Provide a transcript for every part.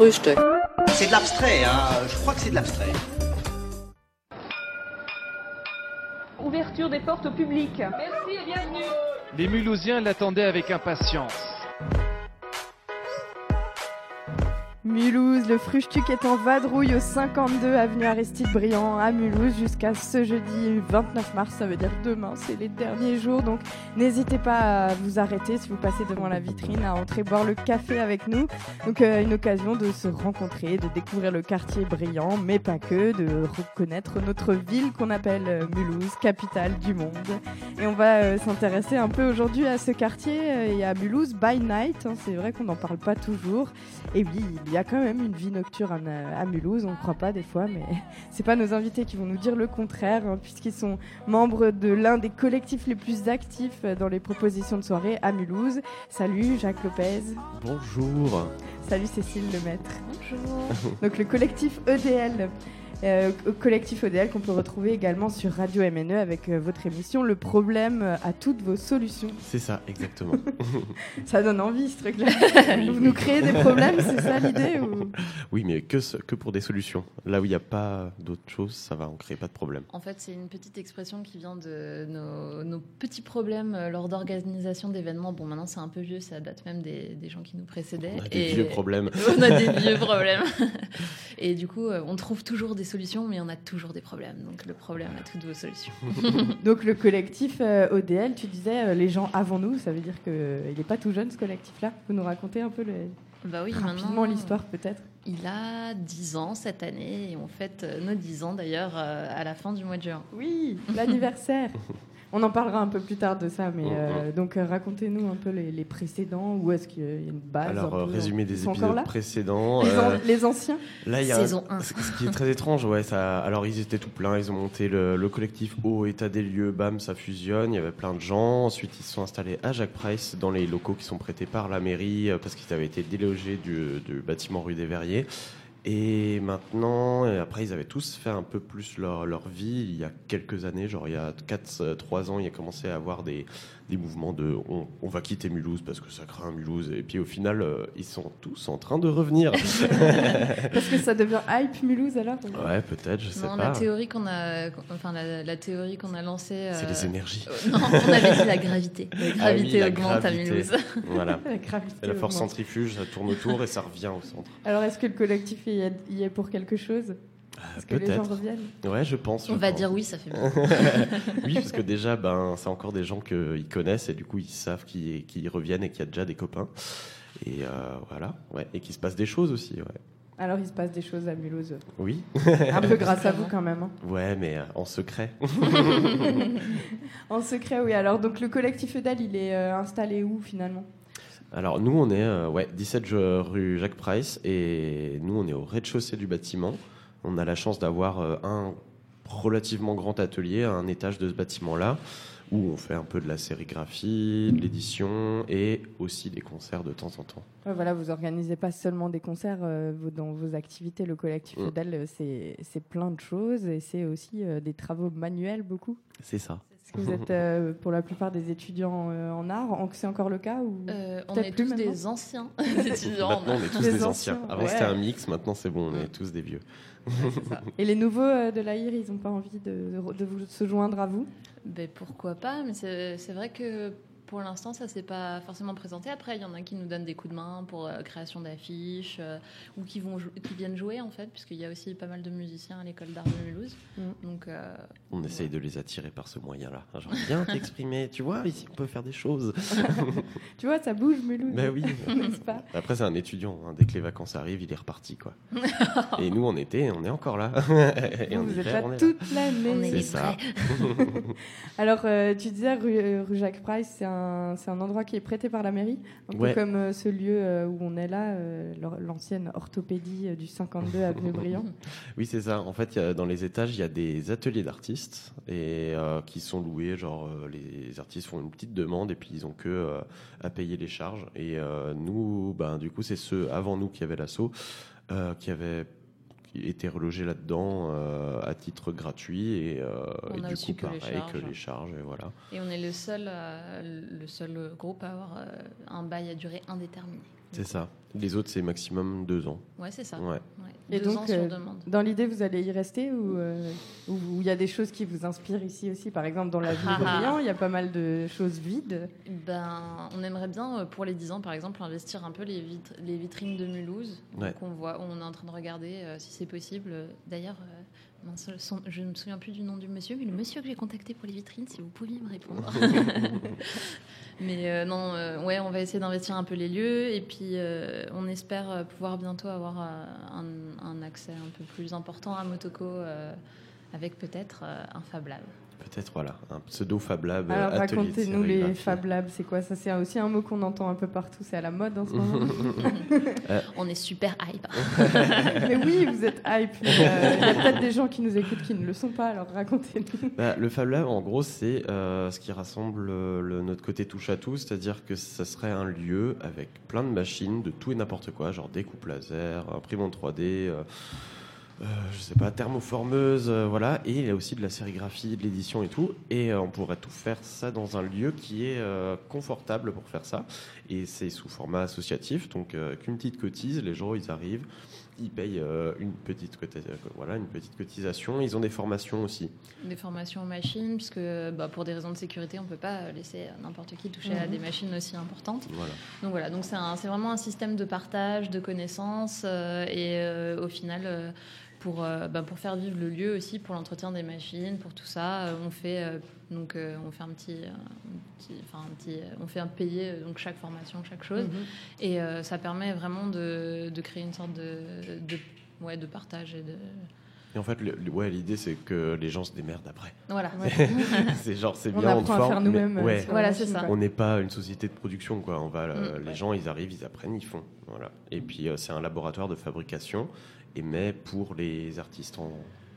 Frühstück. C'est de l'abstrait, hein. Je crois que c'est de l'abstrait. Ouverture des portes au public. Merci et bienvenue. Les Mulhousiens l'attendaient avec impatience. Mulhouse, le Fruchtuc est en vadrouille au 52 avenue Aristide Briand à Mulhouse jusqu'à ce jeudi 29 mars, ça veut dire demain, c'est les derniers jours, donc n'hésitez pas à vous arrêter si vous passez devant la vitrine, à entrer boire le café avec nous. Donc euh, une occasion de se rencontrer, de découvrir le quartier brillant, mais pas que, de reconnaître notre ville qu'on appelle euh, Mulhouse, capitale du monde. Et on va euh, s'intéresser un peu aujourd'hui à ce quartier et à Mulhouse by night, hein, c'est vrai qu'on n'en parle pas toujours. Et oui, il y a quand même une vie nocturne à, à Mulhouse, on ne croit pas des fois, mais c'est pas nos invités qui vont nous dire le contraire, hein, puisqu'ils sont membres de l'un des collectifs les plus actifs dans les propositions de soirée à Mulhouse. Salut Jacques Lopez. Bonjour. Salut Cécile Lemaître. Bonjour. Donc le collectif EDL. Euh, collectif EDL qu'on peut retrouver également sur Radio MNE avec euh, votre émission Le problème à toutes vos solutions. C'est ça, exactement. ça donne envie ce truc-là. Vous nous créez des problèmes, c'est ça l'idée ou... Oui, mais que, ce, que pour des solutions. Là où il n'y a pas d'autre chose, ça va en créer pas de problème. En fait, c'est une petite expression qui vient de nos, nos petits problèmes euh, lors d'organisation d'événements. Bon, maintenant c'est un peu vieux, ça date même des, des gens qui nous précédaient. On a des vieux problèmes. On a des vieux problèmes. Et du coup, on trouve toujours des solutions, mais on a toujours des problèmes. Donc le problème à toutes vos solutions. Donc le collectif euh, ODL, tu disais euh, les gens avant nous, ça veut dire qu'il n'est pas tout jeune ce collectif-là. Vous nous racontez un peu le... bah oui, rapidement l'histoire peut-être? Il a 10 ans cette année et on fête euh, nos 10 ans d'ailleurs à la fin du mois de juin. Oui, l'anniversaire On en parlera un peu plus tard de ça, mais euh, donc euh, racontez-nous un peu les, les précédents, où est-ce qu'il y a une base Alors, un peu, résumé des épisodes précédents. les, an- euh, les anciens Là, il y a Saison un- 1. ce qui est très étrange, ouais. Ça, alors, ils étaient tout pleins. Ils ont monté le, le collectif au état des lieux. Bam, ça fusionne. Il y avait plein de gens. Ensuite, ils se sont installés à Jacques Price dans les locaux qui sont prêtés par la mairie euh, parce qu'ils avaient été délogés du, du bâtiment rue des Verriers. Et maintenant, après, ils avaient tous fait un peu plus leur, leur vie. Il y a quelques années, genre il y a 4-3 ans, il a commencé à avoir des, des mouvements de on, on va quitter Mulhouse parce que ça craint Mulhouse. Et puis au final, euh, ils sont tous en train de revenir. Parce que ça devient hype Mulhouse alors ouais, peut-être, je sais Non, pas. la théorie qu'on a, enfin la, la théorie qu'on a lancée. C'est euh, les énergies. euh, non, on avait dit la gravité. La Ah oui, gravité la augmente gravité. à Mulhouse. Voilà. La gravité Et la force augmente. centrifuge, ça tourne autour et ça revient au centre. Alors est-ce que le collectif y est, y est pour quelque chose? Est-ce que les gens Peut-être. reviennent Ouais, je pense. je On va pense. dire oui, ça fait bien. oui, parce que déjà, ben, c'est encore des gens qu'ils connaissent et du coup, ils savent qu'ils qu'ils reviennent et qu'il y a déjà des copains. Et euh, voilà, ouais. Et qu'il se passe des choses aussi, ouais. Alors il se passe des choses à Mulhouse. Oui, Un peu grâce à vous quand même. hein. ouais, mais euh, en secret. En secret, oui. Alors donc le collectif EDL, il est euh, installé où finalement? Alors, nous, on est euh, ouais, 17 je- rue Jacques Price et nous, on est au rez-de-chaussée du bâtiment. On a la chance d'avoir euh, un relativement grand atelier à un étage de ce bâtiment-là où on fait un peu de la sérigraphie, de l'édition et aussi des concerts de temps en temps. Ouais, voilà, vous organisez pas seulement des concerts euh, dans vos activités. Le collectif Mm. Euh, c'est c'est plein de choses et c'est aussi euh, des travaux manuels beaucoup? C'est ça. Est-ce que vous êtes euh, pour la plupart des étudiants euh, en art en- C'est encore le cas ou Euh, on Peut-être est plus tous des anciens étudiants. Maintenant, on est tous Des des, anciens, anciens. Avant, ouais. c'était un mix. Maintenant, c'est bon, on est Mm. tous des vieux. Et les nouveaux euh, de l'AIR, ils n'ont pas envie de, de- de vous, se joindre à vous? Ben, pourquoi pas, mais c'est c'est vrai que pour l'instant, ça s'est pas forcément présenté. Après, il y en a qui nous donnent des coups de main pour euh, création d'affiches euh, ou qui, vont qui viennent jouer en fait, puisqu'il y a aussi pas mal de musiciens à l'école d'art de Mulhouse. Mm. Donc, euh, On essaye de les attirer par ce moyen-là. Genre, viens t'exprimer. Tu vois, ici, on peut faire des choses. Tu vois, ça bouge Mulhouse. ben oui. Pas? Après, c'est un étudiant. hein. Dès que les vacances arrivent, il est reparti, quoi. Et nous, on était, on est encore là. Et en Vous êtes hiver, là on est là. toute l'année. on est C'est ça. Alors, euh, tu disais rue, rue Jacques Price, c'est un, c'est un endroit qui est prêté par la mairie, un Ouais. peu comme euh, ce lieu euh, où on est là, euh, l'ancienne orthopédie du 52 avenue Briand. Oui, c'est ça. En fait, y a- dans les étages, il y a des ateliers d'artistes et euh, qui sont loués. Genre, les artistes font une petite demande et puis ils ont que euh, à payer les charges. Et euh, nous, ben, du coup, c'est ceux avant nous qui avaient l'assaut, qui avaient étaient relogés là-dedans euh, à titre gratuit et, euh, et du coup pareil que les charges et voilà. Et on est le seul, euh, le seul groupe à avoir un bail à durée indéterminée. C'est ça. Les autres, c'est maximum deux ans. Ouais, c'est ça. Ouais. Ouais. Et Deux donc, ans sur euh, demande. Dans l'idée, vous allez y rester ou euh, ou il y a des choses qui vous inspirent ici aussi? Par exemple, dans la ville de Ah, ah. Brillant, il y a pas mal de choses vides. Ben, on aimerait bien, euh, pour les 10 ans par exemple, investir un peu les, vitr- les vitrines de Mulhouse. Ouais. Donc on, voit, on est en train de regarder euh, si c'est possible. D'ailleurs, euh, je ne me souviens plus du nom du monsieur, mais le monsieur que j'ai contacté pour les vitrines, si vous pouviez me répondre. mais euh, non, euh, ouais, on va essayer d'investir un peu les lieux et puis euh, on espère euh, pouvoir bientôt avoir euh, un, accès un peu plus important à Motoko euh, avec peut-être euh, un Fab Lab. Peut-être, voilà, un pseudo Fab Lab. euh, Alors racontez-nous les. Fab Labs, c'est quoi Ça, c'est aussi un mot qu'on entend un peu partout. C'est à la mode en ce moment. On est super hype. mais oui, vous êtes hype. mais, euh, Il y a peut-être des gens qui nous écoutent qui ne le sont pas. Alors racontez-nous. Bah, le Fab Lab, en gros, c'est euh, ce qui rassemble euh, le- notre côté touche à tout, c'est-à-dire que ça serait un lieu avec plein de machines, de tout et n'importe quoi, genre découpe laser, imprimante 3D, euh, euh, je sais pas, thermoformeuse, euh, voilà, et il y a aussi de la sérigraphie, de l'édition et tout, et euh, on pourrait tout faire ça dans un lieu qui est euh, confortable pour faire ça, et c'est sous format associatif, donc euh, qu'une petite cotise, les gens ils arrivent, ils payent euh, une petite coti- euh, voilà une petite cotisation, ils ont des formations aussi. Des formations aux machines, puisque bah, pour des raisons de sécurité, on ne peut pas laisser n'importe qui toucher à Mhm. des machines aussi importantes. Voilà. Donc voilà, donc c'est vraiment un système de partage, de connaissances, euh, et euh, au final, euh, pour, euh, bah, pour faire vivre le lieu aussi, pour l'entretien des machines, pour tout ça, euh, on fait euh, donc on fait un petit, un petit- enfin un petit, on fait un payer donc chaque formation, chaque chose, et euh, ça permet vraiment de, de créer une sorte de, de ouais, de partage et de Et en fait, le- le- ouais, l'idée c'est que les gens se démerdent après. voilà. c'est genre, c'est On bien, on te apprend à forme, faire mais- nous-mêmes. euh, ouais, Voilà, c'est ça. on n'est pas une société de production, quoi. On va, euh, Mm, les ouais. gens, ils arrivent, ils apprennent, ils font, voilà. Et puis euh, c'est un laboratoire de fabrication, et mais pour les artistes en,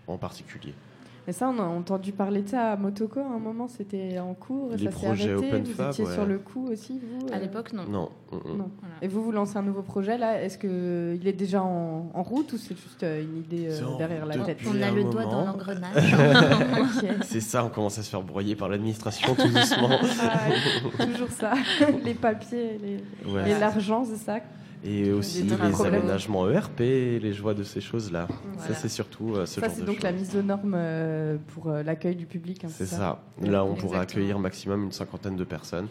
en particulier. Mais ça, on a entendu parler de ça à Motoko à un moment. C'était en cours. Les ça s'est arrêté. Open vous Fab, étiez ouais. sur le coup aussi, vous À euh, l'époque, non. Non. Non. Voilà. Et vous, vous lancez un nouveau projet là Est-ce que il est déjà en, en route ou c'est juste euh, une idée euh, derrière la tête? On a le doigt dans l'engrenage. C'est ça, on commence à se faire broyer par l'administration tout doucement. Ah, toujours ça. les papiers, les- Ouais. et l'argent, c'est ça? Et aussi les aménagements ERP, les joies de ces choses-là. Voilà. Ça, c'est surtout euh, ce Ça, genre c'est de donc choses. la mise aux normes euh, pour euh, l'accueil du public. hein, C'est ça. Là, on Exactement. pourra accueillir maximum une cinquantaine de personnes.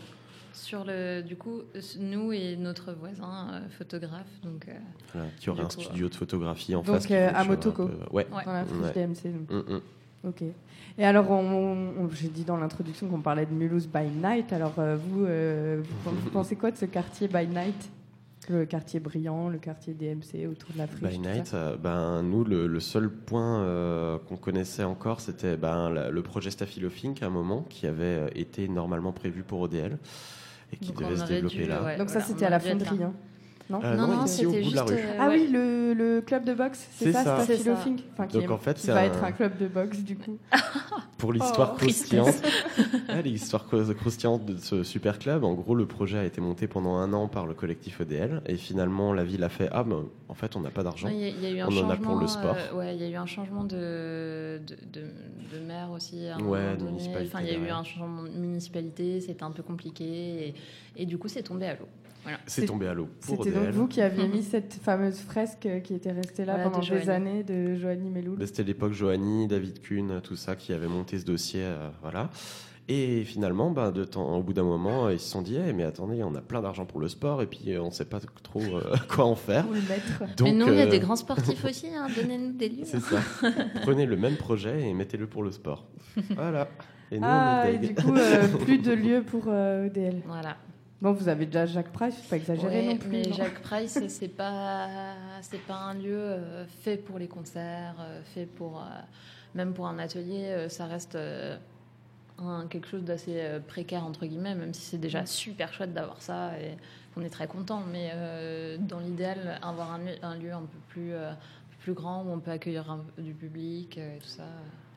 Sur le, du coup, nous et notre voisin euh, photographe, donc euh, Voilà, qui aurait Du un coup, studio de photographie en Donc, face. euh, fait à Motoko. peu- Ouais. Ouais. Dans la friche Ouais. DMC. donc. Mm, mm. Ok. Et alors, j'ai dit dans l'introduction qu'on parlait de Mulhouse by night. Alors, euh, vous, euh, vous, vous pensez quoi de ce quartier by night? Le quartier brillant, le quartier DMC autour de la friche By Night, euh, ben, nous, le, le seul point euh, qu'on connaissait encore, c'était ben, la- le projet Staphylofink à un moment, qui avait euh, été normalement prévu pour ODL et qui Donc devait se développer dû, là. ouais, Donc, ça, c'était à la fonderie. hein. Non Euh, non, non, c'était bout de la juste. rue. euh, Ah ouais. oui, le, le club de boxe, c'est ça, C'est ça. Loafing Enfin, qui, Donc, est- en fait, qui c'est va un- être un club de boxe, du coup. Pour l'histoire Oh, croustillante, Ouais, l'histoire crous- croustillante de ce super club, en gros, le projet a été monté pendant un an par le collectif EDL et finalement, la ville a fait Ah, ben, en fait, on n'a pas d'argent. Ouais, Il y, a- il y a eu un On en a pour le sport. euh, ouais, il y a eu un changement de, de, de, de maire aussi. À un Ouais, de municipalité Enfin, il y a eu un changement de municipalité, c'était un peu compliqué. Et, et du coup, c'est tombé à l'eau. C'est C'est- tombé à l'eau C'était donc vous qui aviez mis cette fameuse fresque qui était restée là Voilà, de pendant des années de Joanie Meloul. Bah, C'était l'époque Joanie, David Kuhn, tout ça qui avait monté ce dossier, euh, voilà. Et finalement, bah, de temps, au bout d'un moment, ils se sont dit, Eh, mais attendez, on a plein d'argent pour le sport et puis euh, on ne sait pas trop euh, quoi en faire. Où le mettre Donc, Mais nous, il y a euh, des grands sportifs aussi. hein, Donnez-nous des lieux. C'est ça. Prenez le même projet et mettez-le pour le sport. Voilà. Et nous, Ah, on et est du coup, euh, plus de lieux pour euh, EDL. Voilà. Bon, vous avez déjà Jacques Price, faut pas exagérer Ouais, non plus. mais non Jacques Price, c'est pas, c'est pas un lieu euh, fait pour les concerts, euh, fait pour, euh, même pour un atelier, ça reste un- quelque chose d'assez précaire entre guillemets, même si c'est déjà super chouette d'avoir ça et qu'on est très content. Mais dans l'idéal, avoir un, lieu- un lieu un peu plus, plus grand où on peut accueillir un- du public et tout ça.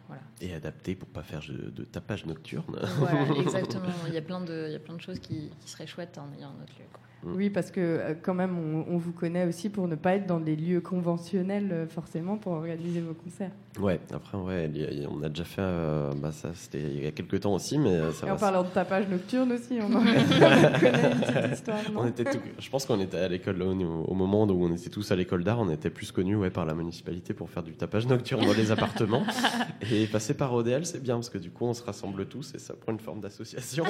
Voilà. Et adapté pour pas faire de, de tapage nocturne. voilà, exactement. Il y a plein de, il y a plein de choses qui, qui seraient chouettes en ayant un autre lieu. quoi. Oui, parce que euh, quand même, on, on vous connaît aussi pour ne pas être dans des lieux conventionnels euh, forcément pour organiser vos concerts. Ouais, après, ouais, on a déjà fait, euh, bah, ça c'était il y a quelques temps aussi, mais ça Et en parlant de tapage nocturne aussi, on, en- on connaît une petite histoire, non On était tout- je pense qu'on était à l'école au, au moment où on était tous à l'école d'art, on était plus connus ouais, par la municipalité pour faire du tapage nocturne dans les appartements. Et passer par ODL, c'est bien parce que du coup, on se rassemble tous et ça prend une forme d'association.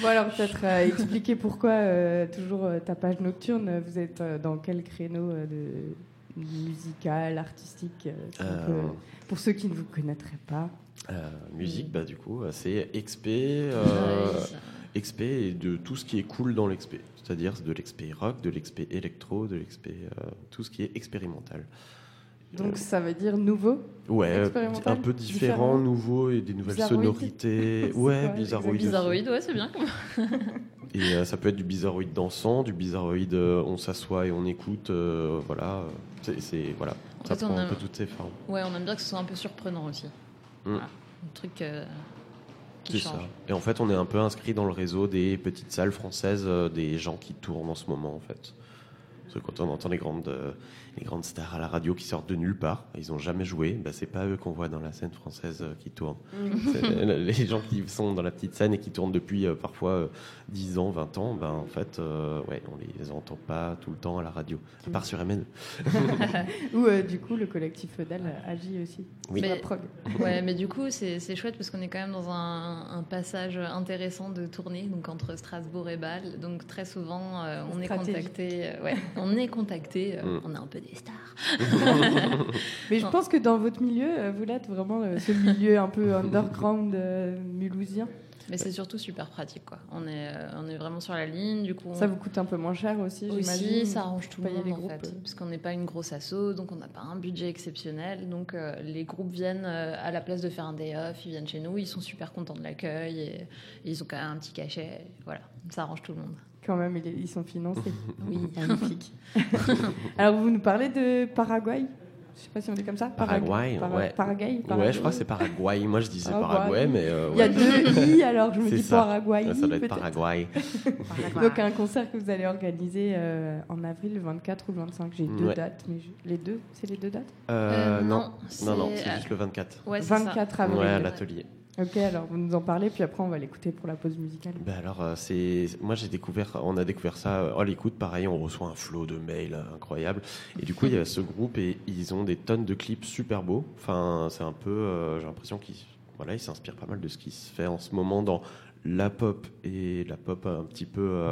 Bon alors peut-être euh, expliquer pourquoi euh, toujours euh, tapage nocturne. Vous êtes euh, dans quel créneau euh, de musical, artistique euh, Euh, Pour ceux qui ne vous connaîtraient pas. Euh, musique, bah, du coup, c'est XP, euh, XP et de tout ce qui est cool dans l'XP. C'est-à-dire de l'XP rock, de l'XP électro, de l'XP, euh, tout ce qui est expérimental. Donc ça veut dire nouveau. Ouais, un peu différent, nouveau et des nouvelles Bizarroïde. sonorités. Ouais, bizarroïde. aussi. Bizarroïde, ouais, c'est bien. Et euh, ça peut être du bizarroïde dansant, du bizarroïde euh, on s'assoit et on écoute. euh, voilà, C'est- voilà, En ça fait, prend un a- peu toutes ces formes. Ouais, on aime bien que ce soit un peu surprenant aussi. Mm. Voilà. Un truc euh, qui C'est change. ça. Et en fait, on est un peu inscrit dans le réseau des petites salles françaises, des gens qui tournent en ce moment, en fait. Parce que quand on entend les grandes, les grandes stars à la radio qui sortent de nulle part, ils n'ont jamais joué, bah, c'est pas eux qu'on voit dans la scène française euh, qui tournent. C'est les gens qui sont dans la petite scène et qui tournent depuis euh, parfois euh, 10 ans, 20 ans, ben, en fait, euh, ouais, on les entend pas tout le temps à la radio, à part sur MN. Ou euh, du coup le collectif Feudal agit aussi. Oui. Mais- prog. Ouais, mais du coup, c'est chouette parce qu'on est quand même dans un, un passage intéressant de tournée, donc entre Strasbourg et Bâle. Donc très souvent, euh, on est contacté. euh, ouais, on est contacté. euh, Mm. On est un peu des stars. Mais je pense que dans votre milieu, euh, vous l'êtes vraiment euh, ce milieu un peu underground euh, mulhousien. Mais c'est surtout super pratique, quoi. On est, euh, on est vraiment sur la ligne. Du coup, on- Ça vous coûte un peu moins cher aussi, aussi, j'imagine. ça arrange tout le monde les en groupes, fait, parce qu'on n'est pas une grosse asso, donc on n'a pas un budget exceptionnel. Donc euh, les groupes viennent euh, à la place de faire un day off, ils viennent chez nous, ils sont super contents de l'accueil et, et ils ont quand même un petit cachet. Voilà, ça arrange tout le monde. Quand même, ils sont financés. Oui. Magnifique. Alors, vous nous parlez de Paraguay? Je sais pas si on dit comme ça. Parag- Paraguay, Para- ouais. Paraguay, Ouais, je crois que c'est Paraguay. Moi, je disais Paraguay. Paraguay, mais euh, Il y a deux i, alors je me dis ça. Paraguay. Ça doit être. Paraguay. Donc un concert que vous allez organiser euh, en avril, le 24 ou le 25. J'ai deux Ouais. dates, mais je- les deux, c'est les deux dates? Euh, Euh, non, non, non, non, c'est- juste le 24. Ouais, c'est ça. 24 avril. Ouais, à l'atelier. Ok, alors vous nous en parlez, puis après on va l'écouter pour la pause musicale. Ben alors, euh, c'est moi j'ai découvert, on a découvert ça euh, à l'écoute. Pareil, on reçoit un flot de mails euh, incroyable. Et du coup, il y a ce groupe et ils ont des tonnes de clips super beaux. Enfin, c'est un peu, euh, j'ai l'impression qu'ils, voilà, ils s'inspirent pas mal de ce qui se fait en ce moment dans la pop et la pop un petit peu.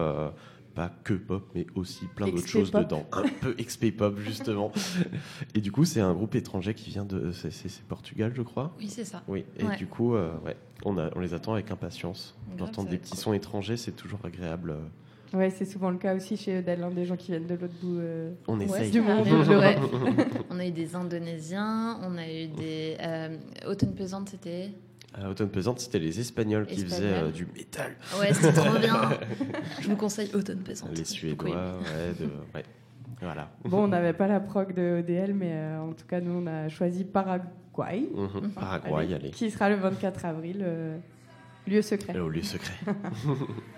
Pas que pop, mais aussi plein d'autres choses pop. dedans. Un peu XP pop, justement. et du coup, c'est un groupe étranger qui vient de. C'est c'est- c'est Portugal, je crois. Oui, c'est ça. Oui, et Ouais. du coup, euh, ouais, on, a, on les attend avec impatience. D'entendre des petits sons étrangers, c'est toujours agréable. euh, Ouais, c'est souvent le cas aussi chez Eudel, hein, des gens qui viennent de l'autre bout euh, On Ouais, essaye. du monde. rêve. On a eu des Indonésiens, on a eu des. Euh, Automne pesante, c'était. À Automne Pesante, c'était les Espagnols qui faisaient euh, du métal. Ouais, c'était trop bien. Je vous conseille Automne pesante. Les Suédois, ouais, de- ouais. Voilà. Bon, on n'avait pas la prog de ODL, mais euh, en tout cas, nous, on a choisi Paraguay, Mhm. Paraguay, Allez, allez. qui sera le 24 avril, euh, lieu secret. Au lieu secret.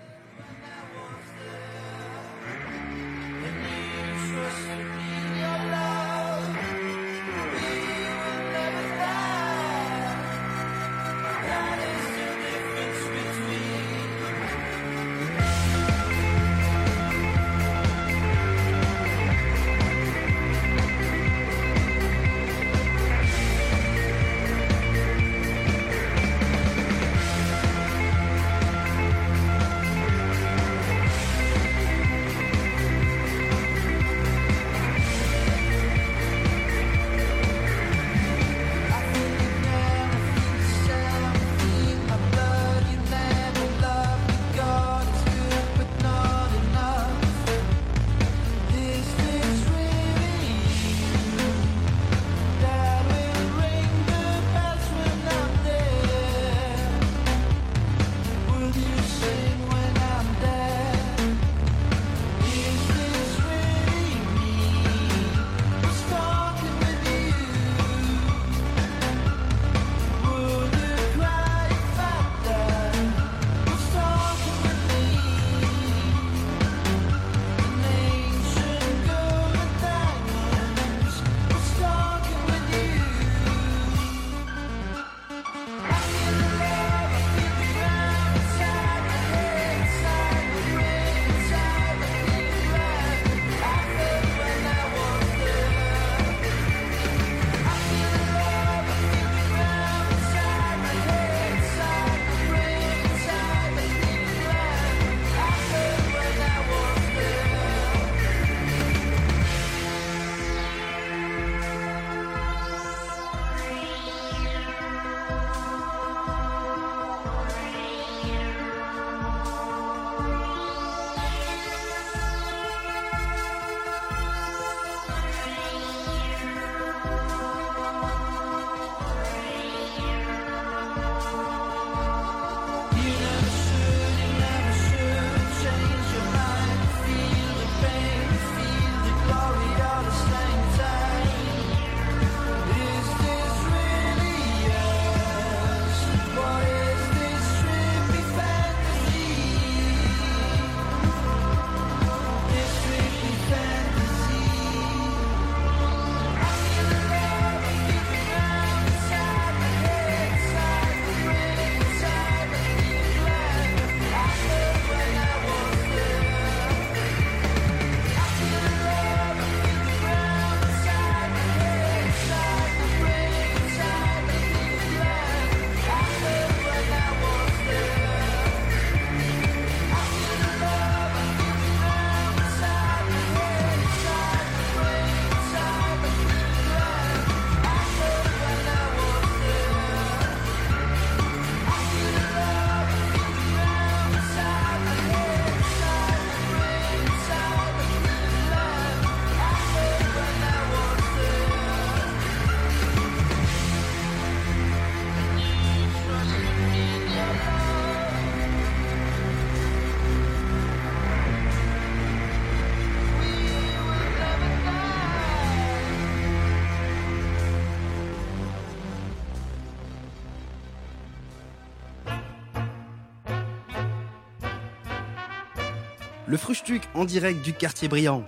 le Frustuc en direct du quartier brillant.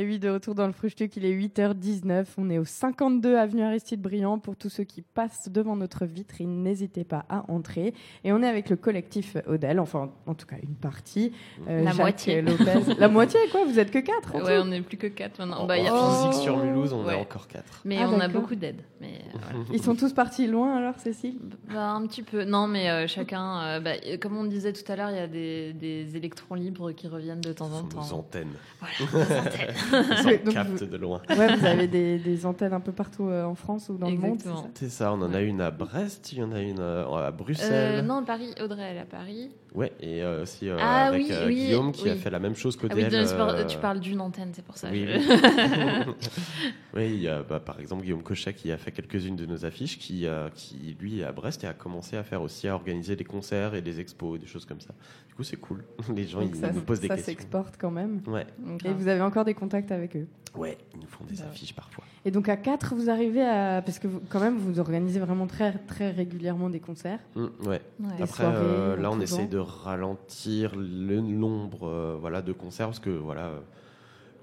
Et oui, de retour dans le Frustuc, il est 8h19. On est au 52 avenue Aristide Briand. Pour tous ceux qui passent devant notre vitrine, n'hésitez pas à entrer. Et on est avec le collectif Odel, enfin, en tout cas, une partie. Euh, La Jacques moitié. Lopez. La moitié, quoi Vous êtes que 4 Ouais, on n'est plus que 4 maintenant. Bah, il y a- En physique sur. Mulhouse, on Ouais. est encore 4. Mais Ah, on a beaucoup d'aide. Mais euh, voilà. Ils sont tous partis loin alors, Cécile? Bah, un petit peu. Non, mais euh, chacun. euh, bah, comme on disait tout à l'heure, il y a des, des électrons libres qui reviennent de temps en temps. antennes. Voilà, des antennes. En donc vous- de loin. Ouais, vous avez des, des antennes un peu partout euh, en France ou dans le monde. c'est ça on en a une à Brest, il y en a une euh, à Euh, Bruxelles. non, Paris, Audrey, elle est à Paris. Ouais, et euh, aussi euh, Ah avec oui, euh, oui, Guillaume qui a fait la même chose Ah oui, qu'Odel. tu, parles, euh, tu parles d'une antenne, c'est pour ça. Oui, je- oui. Oui, il y a bah, par exemple Guillaume Cochet qui a fait quelques-unes de nos affiches, qui, euh, qui lui est à Brest et a commencé à faire aussi à organiser des concerts et des expos, des choses comme ça. Coup, c'est cool. Les gens Donc ils ça, nous posent des ça questions. s'exporte quand même. Ouais, Donc, Et vous avez encore des contacts avec eux? ouais, ils nous font des Bah ouais. affiches parfois. Et donc à 4, vous arrivez à... Parce que vous, quand même, vous organisez vraiment très, très régulièrement des concerts. Mm, ouais. Après, soirées, euh, là, on essaie de ralentir le nombre euh, voilà, de concerts parce que voilà, euh,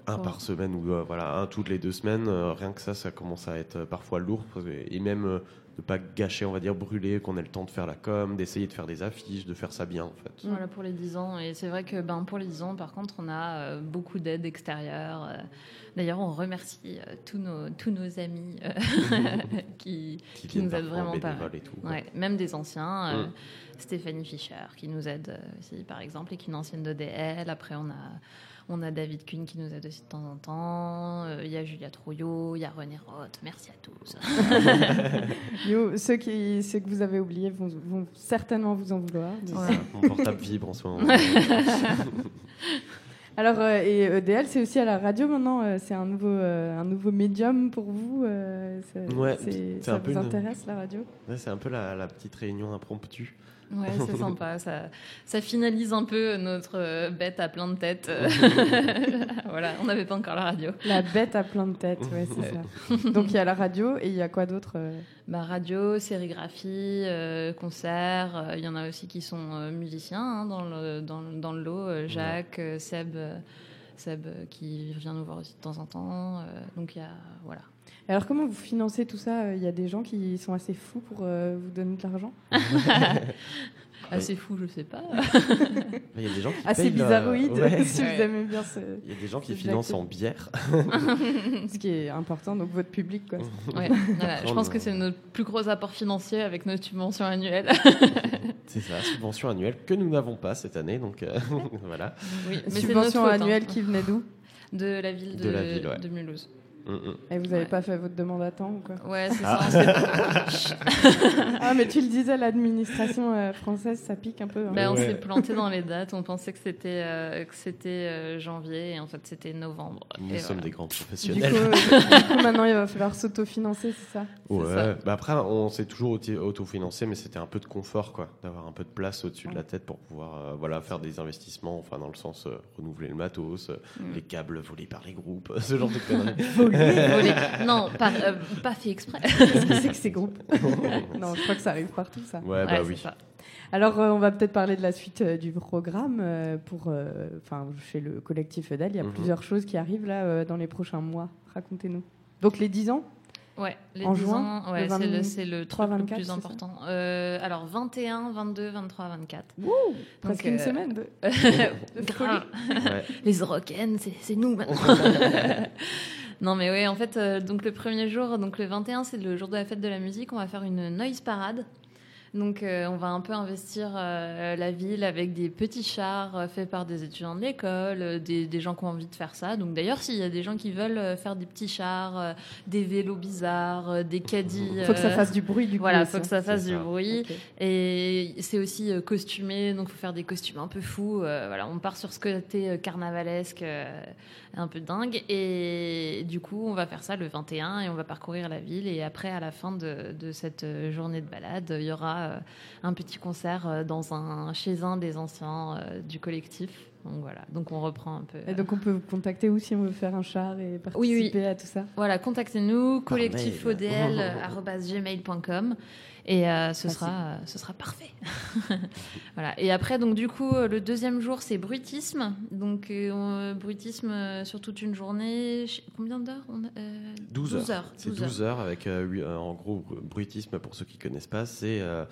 un Ouais. par semaine ou euh, voilà, un toutes les deux semaines, euh, rien que ça, ça commence à être parfois lourd parce que- et même euh, de pas gâcher, on va dire, brûler, qu'on ait le temps de faire la com, d'essayer de faire des affiches, de faire ça bien en fait. Voilà pour les 10 ans. Et c'est vrai que ben, pour les 10 ans, par contre, on a euh, beaucoup d'aide extérieure. euh. D'ailleurs, on remercie euh, tous, nos, tous nos amis euh, qui, Qui, Qui viennent nous aident vraiment pas bénévole et tout. quoi. ouais, même des anciens. Mm. Stéphanie Fischer qui nous aide aussi, par exemple, et qui est une ancienne d'ODL. Après, on a, on a David Kuhn qui nous aide aussi de temps en temps. Euh, Il y a Julia Trouillot, il y a René Roth. Merci à tous. Yo, ceux, qui, ceux que vous avez oubliés vont, vont certainement vous en vouloir. Ouais. Mon portable vibre en ce moment. Alors, euh, et EDL, c'est aussi à la radio maintenant. euh, c'est un nouveau, euh, un nouveau médium pour vous. euh, Ouais, ça un peu vous une- intéresse la radio? Ouais, c'est un peu la, la petite réunion impromptue. Ouais, c'est sympa. Ça, ça finalise un peu notre euh, bête à plein de têtes. voilà, on n'avait pas encore la radio. La bête à plein de têtes, ouais, c'est ça. Donc il y a la radio et il y a quoi d'autre euh Bah, radio, sérigraphie, euh, concerts. euh, Il y en a aussi qui sont euh, musiciens hein, dans, le, dans, le- dans le lot. euh, Jacques, euh, Seb, euh, Seb euh, qui vient nous voir aussi de temps en temps. euh, donc il y a voilà. Alors comment vous financez tout ça? Il y a des gens qui sont assez fous pour euh, vous donner de l'argent? Assez fou, je sais pas. Il y a des gens qui Assez euh, bizarroïde, ouais. si vous Ouais. aimez bien ce, Il y a des gens qui Ce financent en bière. ce qui est important, donc votre public. Quoi. Ouais, voilà, je pense que c'est notre plus gros apport financier avec notre subvention annuelle. C'est ça, subvention annuelle que nous n'avons pas cette année, donc euh, voilà. oui, mais Subvention hein. annuelle qui venait d'où? De la ville de, De la ville, ouais. de Mulhouse. Mm, mm. Et vous n'avez Ouais. pas fait votre demande à temps ou quoi Ouais, c'est Ah. ça. Ah mais tu le disais, l'administration euh, française, ça pique un peu. hein. Ben, on Ouais. s'est planté dans les dates. On pensait que c'était euh, que c'était euh, janvier et en fait c'était novembre. Nous Et sommes voilà. des grands Du coup, professionnels. euh, du coup, maintenant il va falloir s'autofinancer, c'est ça? Ouais, ça. bah après, on s'est toujours autofinancé, mais c'était un peu de confort, quoi, d'avoir un peu de place au-dessus de la tête pour pouvoir euh, voilà, faire des investissements, enfin, dans le sens euh, renouveler le matos, euh, Mm. les câbles volés par les groupes, ce genre de conneries. Volé. Non, pas, euh, pas fait exprès. Qu'est-ce que c'est que ces groupes Non, je crois que ça arrive partout, ça. Ouais, bah Ouais, oui. ça. Alors, euh, on va peut-être parler de la suite euh, du programme. euh, pour, euh, enfin, chez le collectif EDAL, il y a Mhm. plusieurs choses qui arrivent là euh, dans les prochains mois. Racontez-nous. Donc, les 10 ans Ouais, les En 10 juin, ans, ouais, le c'est le, 23, c'est le truc 24, le plus ça important. Euh, alors 21, 22, 23, 24. Presque Donc, une euh, semaine de. Grave. Ouais. Les rockens, c'est c'est nous maintenant. Non mais oui, en fait, euh, donc le premier jour, donc le 21, c'est le jour de la fête de la musique. On va faire une noise parade. Donc euh, on va un peu investir euh, la ville avec des petits chars euh, faits par des étudiants de l'école, euh, des, des gens qui ont envie de faire ça. Donc d'ailleurs, s'il y a des gens qui veulent euh, faire des petits chars, euh, des vélos bizarres, euh, des caddies, Faut que ça fasse du bruit, du coup. voilà, aussi, faut que hein. ça fasse du ça. bruit. Et c'est aussi euh, costumé, donc faut faire des costumes un peu fous. euh, voilà, on part sur ce côté euh, carnavalesque, euh, un peu dingue. Et du coup, on va faire ça le 21 et on va parcourir la ville. Et après, à la fin de, de cette journée de balade, il y aura euh, un petit concert euh, dans un, chez un des anciens euh, du collectif. Donc voilà, donc on reprend un peu. Et donc on peut vous contacter où si on veut faire un char et Oui, oui. participer à tout ça Voilà, contactez-nous, collectifodl.gmail.com et euh, ce, sera, euh, ce sera parfait. voilà. Et après, donc du coup, euh, le deuxième jour, c'est bruitisme. Donc euh, on- bruitisme euh, sur toute une journée. Combien d'heures on a Euh, 12 heures. heures. C'est 12 12 heures avec, euh, euh, en gros, bruitisme, pour ceux qui connaissent pas, c'est euh,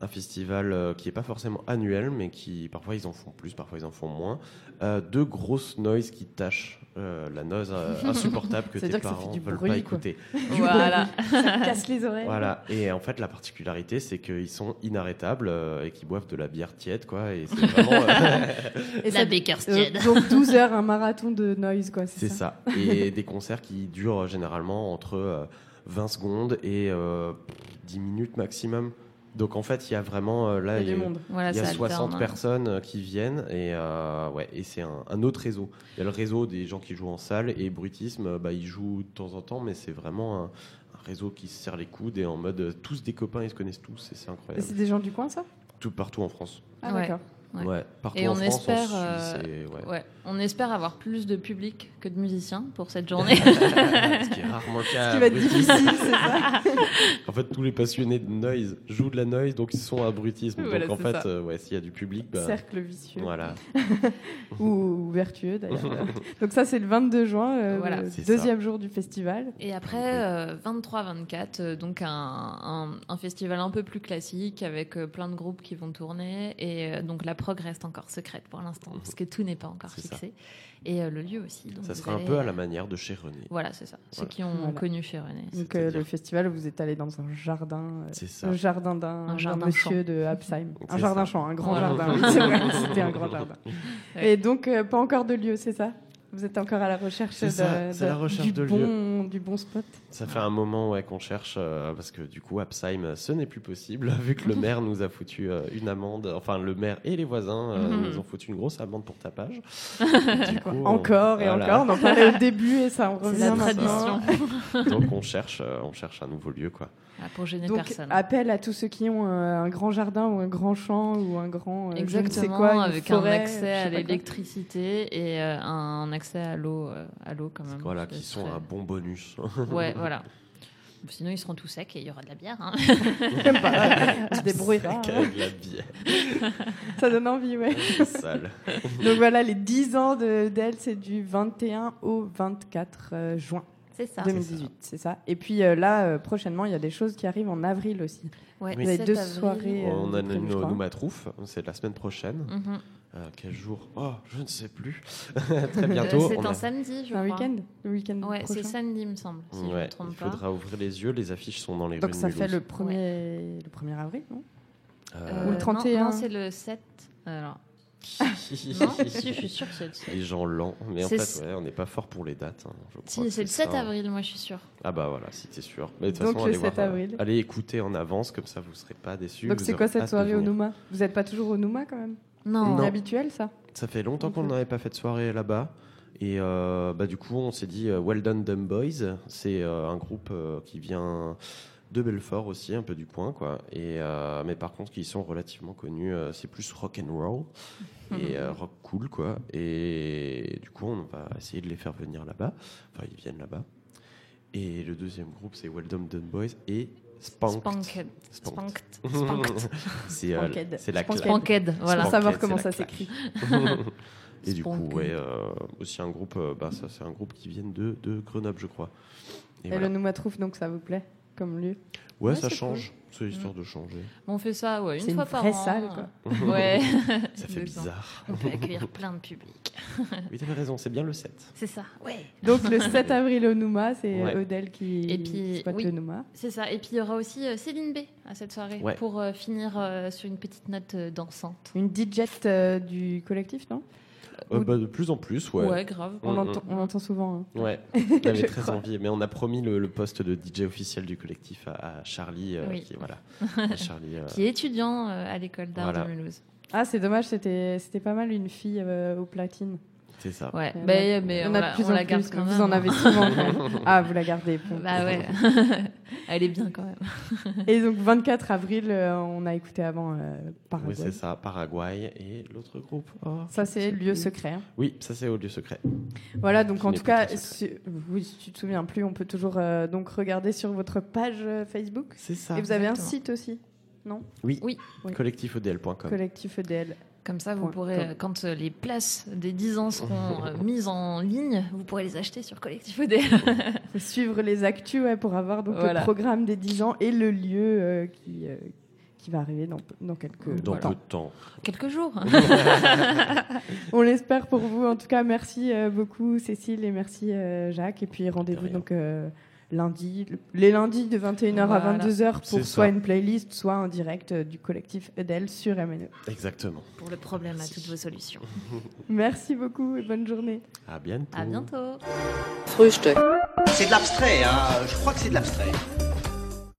un festival euh, qui est pas forcément annuel, mais qui, parfois, ils en font plus, parfois, ils en font moins. Euh, deux grosses noises qui tâchent euh, la noise euh, insupportable que tes C'est-à-dire que parents du veulent bruit, pas écouter. Voilà. Ça casse les oreilles. Voilà. Et en fait, la particularité, c'est qu'ils sont inarrêtables euh, et qu'ils boivent de la bière tiède, quoi. Et c'est vraiment. euh, Et La ça- Baker's euh, Tiède. donc 12 heures, un marathon de noise, quoi. C'est ça. ça. Et des concerts qui durent généralement entre euh, 20 secondes et euh, 10 minutes maximum. Donc en fait, il y a vraiment euh, là, Il y a du il y a- monde. Voilà, il y a ça 60 alterne, hein. personnes euh, qui viennent et euh, ouais, et c'est un, un autre réseau. Il y a le réseau des gens qui jouent en salle et bruitisme, euh, bah, ils jouent de temps en temps, mais c'est vraiment un, un réseau qui se serre les coudes et en mode tous des copains, ils se connaissent tous et c'est Et incroyable. c'est des gens du coin, ça? Tout partout en France. Ah, Ouais. d'accord. Ouais. Ouais, partout Et en on France, espère, en Suisse, euh, et- ouais. Ouais, on espère avoir plus de public que de musiciens pour cette journée. Ce qui est rarement le cas. Ce qui va être difficile, c'est ça En fait, tous les passionnés de noise jouent de la noise, donc ils sont à bruitisme. Voilà, donc en fait, euh, ouais, s'il y a du public, bah, Cercle vicieux. voilà. Ou, ou vertueux, d'ailleurs. donc ça, c'est le 22 juin, euh, Voilà. le C'est deuxième jour du festival. Et après, euh, 23-24, euh, donc un, un- un festival un peu plus classique avec euh, plein de groupes qui vont tourner. Et euh, donc la prog reste encore secrète pour l'instant, parce que tout n'est pas encore ça. fixé. Et euh, le lieu aussi. donc Ça sera un peu à la manière de chez René. Voilà, c'est ça. Ceux qui ont Voilà. connu chez René. Donc euh, le festival, vous êtes allé dans un jardin, euh, C'est ça. le jardin d'un Un d'un jardin monsieur de Absheim. Un jardin ça. champ, un grand jardin. oui, c'était un grand jardin. Et donc euh, pas encore de lieu, c'est ça? Vous êtes encore à la recherche, C'est de, ça, c'est la recherche du de bon, du bon spot. Ça fait un moment ouais, qu'on cherche, euh, parce que du coup, Absheim, ce n'est plus possible, vu que le maire nous a foutu euh, une amende. Enfin, le maire et les voisins euh, Mhm. nous ont foutu une grosse amende pour tapage. Du coup, on- Encore et voilà. encore. On en parlait au début et ça en revient la maintenant. tradition. Donc on cherche, euh, on cherche un nouveau lieu, quoi. Voilà, pour gêner Donc personne. appel à tous ceux qui ont euh, un grand jardin ou un grand champ ou un grand euh, je ne sais Exactement, quoi, avec forêt, un accès à l'électricité et euh, un accès à l'eau, euh, à l'eau quand même. Voilà, qui sont un bon bonus. Ouais, voilà. Sinon, ils seront tout secs et il y aura de la bière. hein. Même pas. On se débrouillera. hein. Avec la bière Ça donne envie, ouais. sale. Donc voilà, les 10 ans de- d'elle, c'est du 21 au 24 euh, juin C'est ça. 2018, c'est ça. Et puis euh, là, euh, prochainement, il y a des choses qui arrivent en avril aussi. Ouais, Oui. Vous avez 7 deux avril. soirées. euh, On a de prévues, je nos crois. C'est la semaine prochaine. Mhm. Euh, quel jour? Oh, je ne sais plus. Très bientôt. c'est on un a- samedi, je Un crois. week-end Le week-end Ouais, c'est samedi, il me semble, si je ne Ouais, me trompe il pas. faudra ouvrir les yeux. Les affiches sont dans les Donc rues de ça fait Mulhouse. le 1er, le 1er avril, non? Euh, Ou le non, 31. Non, c'est le 7. Alors, non, si, je suis sûre que c'est le 7. les gens lents. Mais en fait, ouais, on n'est pas fort pour les dates. hein. Je crois Si, que c'est le 7 ça. avril, moi je suis sûre. Ah bah voilà, si t'es sûr. Mais de toute Donc façon, le allez 7 voir, euh, avril. allez écouter en avance, comme ça vous serez pas déçus. Donc vous c'est aurez quoi cette de soirée au venir. Nouma? Vous n'êtes pas toujours au Nouma quand même? Non, C'est Non. habituel ça? Ça fait longtemps qu'on n'avait pas fait de soirée là-bas. Et euh, bah, du coup, on s'est dit euh, Well Done Dumb Boys. C'est euh, un groupe euh, qui vient de Belfort aussi, un peu du coin. Quoi. Et, euh, mais par contre, qui sont relativement connus. euh, c'est plus rock and roll et euh, rock cool. Quoi. Et du coup, on va essayer de les faire venir là-bas. Enfin, ils viennent là-bas. Et le deuxième groupe, c'est Well Done Boys et Spanked. Spanked. Spanked. Spanked. C'est euh, c'est la claque. Spanked, voilà. Spanked, savoir comment ça s'écrit. Et du coup, ouais, euh, aussi un groupe, bah, ça c'est un groupe qui vient de, de Grenoble, je crois. Et Et voilà. le Nouma Trouf, donc ça vous plaît? Comme lieu Ouais, Ouais, ça c'est change, c'est histoire de changer. On fait ça ouais, une C'est fois une par vraie an. salle, quoi. Ouais. Ça fait bizarre. On peut accueillir plein de public. Oui, t'avais raison, c'est bien le 7. C'est ça, ouais. Donc le 7 avril au Nouma, c'est Ouais. Odell qui Et puis, spotte oui. le Nouma. C'est ça. Et puis il y aura aussi euh, Céline B à cette soirée Ouais. pour euh, finir euh, sur une petite note euh, dansante. Une DJ euh, du collectif, non? Euh, bah, de plus en plus, ouais. Ouais, grave. on, Mm, l'entend, on l'entend souvent. hein. Ouais, j'avais très crois. envie, mais on a promis le, le poste de DJ officiel du collectif à, à Charlie, euh, Oui. qui voilà, à Charlie. euh, Qui est étudiant euh, à l'école d'art Voilà. de Mulhouse. Ah, c'est dommage, c'était, c'était pas mal une fille euh, au platine. C'est ça. Ouais, Il y en a- mais, on, a de plus on en la garde plus, quand vous en avez souvent. Ah, vous la gardez. bon. Bah ouais, elle est bien quand même. Et donc 24 avril, euh, on a écouté avant euh, Paraguay. Oui, c'est ça, Paraguay et l'autre groupe. Oh, Ça, je c'est lieu plus. secret. hein. Oui, ça c'est au lieu secret. Voilà, donc Je en tout cas, si, oui, si tu te souviens plus, on peut toujours euh, donc regarder sur votre page euh, Facebook. C'est ça. Et vous avez un site aussi, Oui, Oui. Oui. collectifodl.com. Collectif EDL. Comme ça, vous Point pourrez, quand euh, les places des 10 ans seront euh, mises en ligne, vous pourrez les acheter sur Collectif OD. Suivre les actus ouais, pour avoir donc Voilà. le programme des 10 ans et le lieu euh, qui, euh, qui va arriver dans, dans quelques Dans temps. peu de temps. Quelques jours. On l'espère pour vous. En tout cas, merci beaucoup Cécile et merci euh, Jacques. Et puis rendez-vous donc euh, lundi, les lundis de 21h à Voilà. 22h pour soit ça. une playlist, soit un direct euh, du collectif EDEL sur MNE. Exactement. Pour le problème à toutes vos solutions. Merci beaucoup et bonne journée. À bientôt. À bientôt. C'est de l'abstrait, hein. Je crois que c'est de l'abstrait.